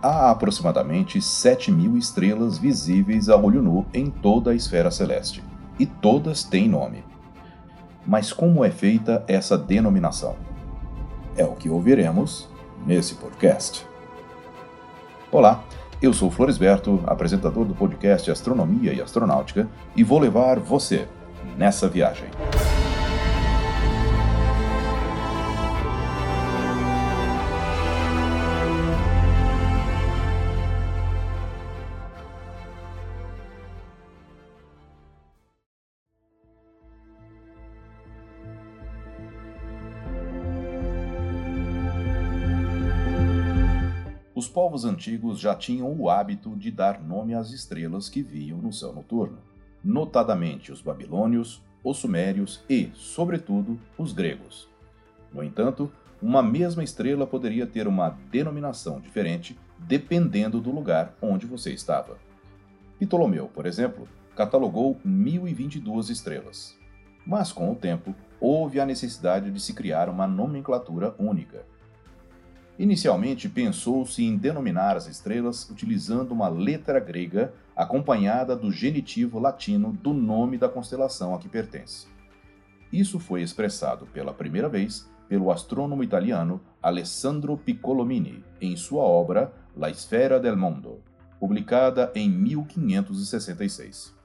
Há aproximadamente 7 mil estrelas visíveis a olho nu em toda a esfera celeste, e todas têm nome. Mas como é feita essa denominação? É o que ouviremos nesse podcast. Olá, eu sou Floresberto, apresentador do podcast Astronomia e Astronáutica, e vou levar você nessa viagem. Os povos antigos já tinham o hábito de dar nome às estrelas que viam no céu noturno, notadamente os babilônios, os sumérios e, sobretudo, os gregos. No entanto, uma mesma estrela poderia ter uma denominação diferente dependendo do lugar onde você estava. Ptolomeu, por exemplo, catalogou 1022 estrelas. Mas com o tempo, houve a necessidade de se criar uma nomenclatura única. Inicialmente pensou-se em denominar as estrelas utilizando uma letra grega acompanhada do genitivo latino do nome da constelação a que pertence. Isso foi expressado pela primeira vez pelo astrônomo italiano Alessandro Piccolomini em sua obra La Sfera del Mondo, publicada em 1566.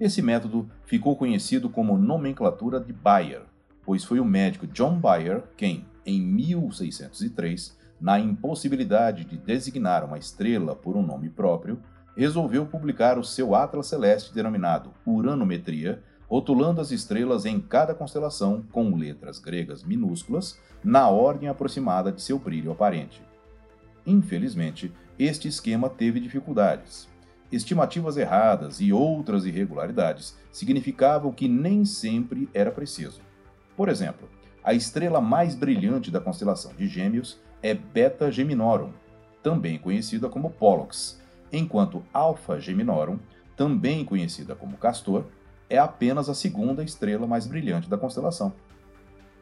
Esse método ficou conhecido como nomenclatura de Bayer, pois foi o médico John Bayer quem, em 1603, na impossibilidade de designar uma estrela por um nome próprio, resolveu publicar o seu Atlas Celeste denominado Uranometria, rotulando as estrelas em cada constelação com letras gregas minúsculas na ordem aproximada de seu brilho aparente. Infelizmente, este esquema teve dificuldades. Estimativas erradas e outras irregularidades significavam que nem sempre era preciso. Por exemplo, a estrela mais brilhante da constelação de Gêmeos é Beta Geminorum, também conhecida como Pollux, enquanto Alpha Geminorum, também conhecida como Castor, é apenas a segunda estrela mais brilhante da constelação.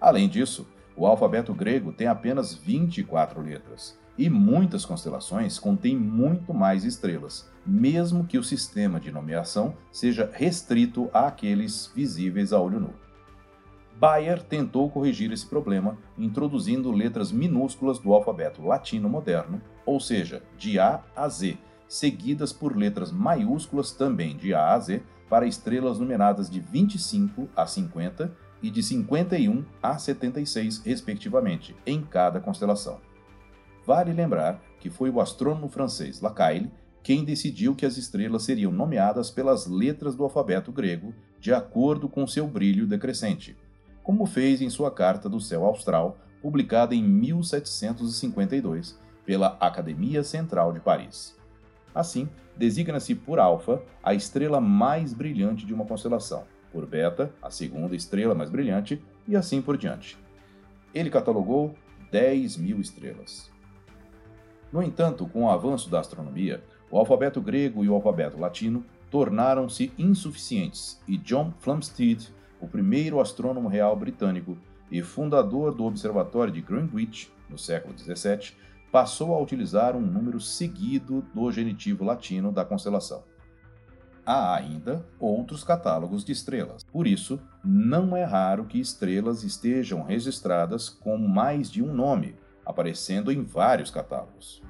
Além disso, o alfabeto grego tem apenas 24 letras, e muitas constelações contêm muito mais estrelas, mesmo que o sistema de nomeação seja restrito àqueles visíveis a olho nu. Bayer tentou corrigir esse problema introduzindo letras minúsculas do alfabeto latino moderno, ou seja, de A a Z, seguidas por letras maiúsculas também de A a Z para estrelas numeradas de 25 a 50 e de 51 a 76, respectivamente, em cada constelação. Vale lembrar que foi o astrônomo francês Lacaille quem decidiu que as estrelas seriam nomeadas pelas letras do alfabeto grego de acordo com seu brilho decrescente como fez em sua Carta do Céu Austral, publicada em 1752 pela Academia Central de Paris. Assim, designa-se por Alfa a estrela mais brilhante de uma constelação, por Beta a segunda estrela mais brilhante e assim por diante. Ele catalogou 10 mil estrelas. No entanto, com o avanço da astronomia, o alfabeto grego e o alfabeto latino tornaram-se insuficientes e John Flamsteed o primeiro astrônomo real britânico e fundador do Observatório de Greenwich, no século XVII, passou a utilizar um número seguido do genitivo latino da constelação. Há ainda outros catálogos de estrelas. Por isso, não é raro que estrelas estejam registradas com mais de um nome, aparecendo em vários catálogos.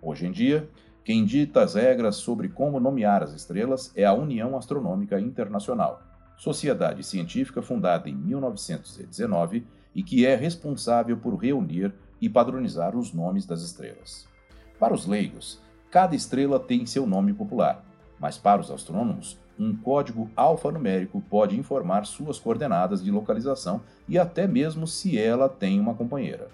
Hoje em dia, quem dita as regras sobre como nomear as estrelas é a União Astronômica Internacional, sociedade científica fundada em 1919 e que é responsável por reunir e padronizar os nomes das estrelas. Para os leigos, cada estrela tem seu nome popular, mas para os astrônomos, um código alfanumérico pode informar suas coordenadas de localização e até mesmo se ela tem uma companheira.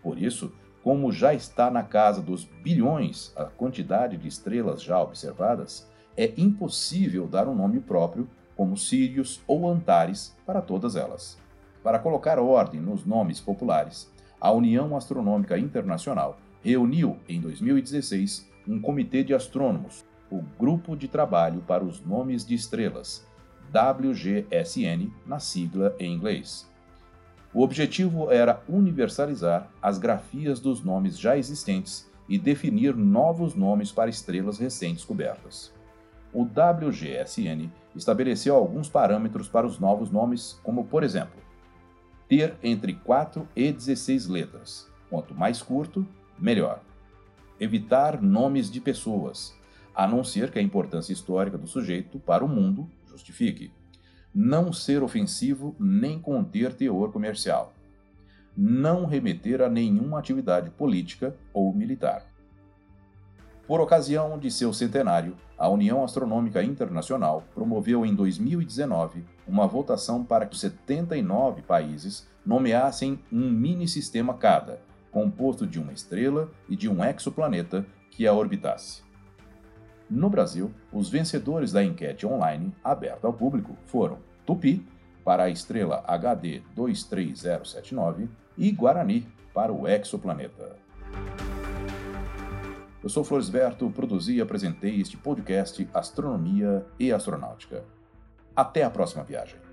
Por isso, como já está na casa dos bilhões a quantidade de estrelas já observadas, é impossível dar um nome próprio, como Sirius ou Antares, para todas elas. Para colocar ordem nos nomes populares, a União Astronômica Internacional reuniu, em 2016, um comitê de astrônomos, o Grupo de Trabalho para os Nomes de Estrelas, WGSN, na sigla em inglês. O objetivo era universalizar as grafias dos nomes já existentes e definir novos nomes para estrelas recém-descobertas. O WGSN estabeleceu alguns parâmetros para os novos nomes, como, por exemplo, ter entre 4 e 16 letras. Quanto mais curto, melhor. Evitar nomes de pessoas, a não ser que a importância histórica do sujeito para o mundo justifique não ser ofensivo nem conter teor comercial, não remeter a nenhuma atividade política ou militar. Por ocasião de seu centenário, a União Astronômica Internacional promoveu em 2019 uma votação para que 79 países nomeassem um mini-sistema cada, composto de uma estrela e de um exoplaneta que a orbitasse. No Brasil, os vencedores da enquete online aberta ao público foram Tupi, para a estrela HD 23079, e Guarani, para o exoplaneta. Eu sou Floresberto, produzi e apresentei este podcast Astronomia e Astronáutica. Até a próxima viagem.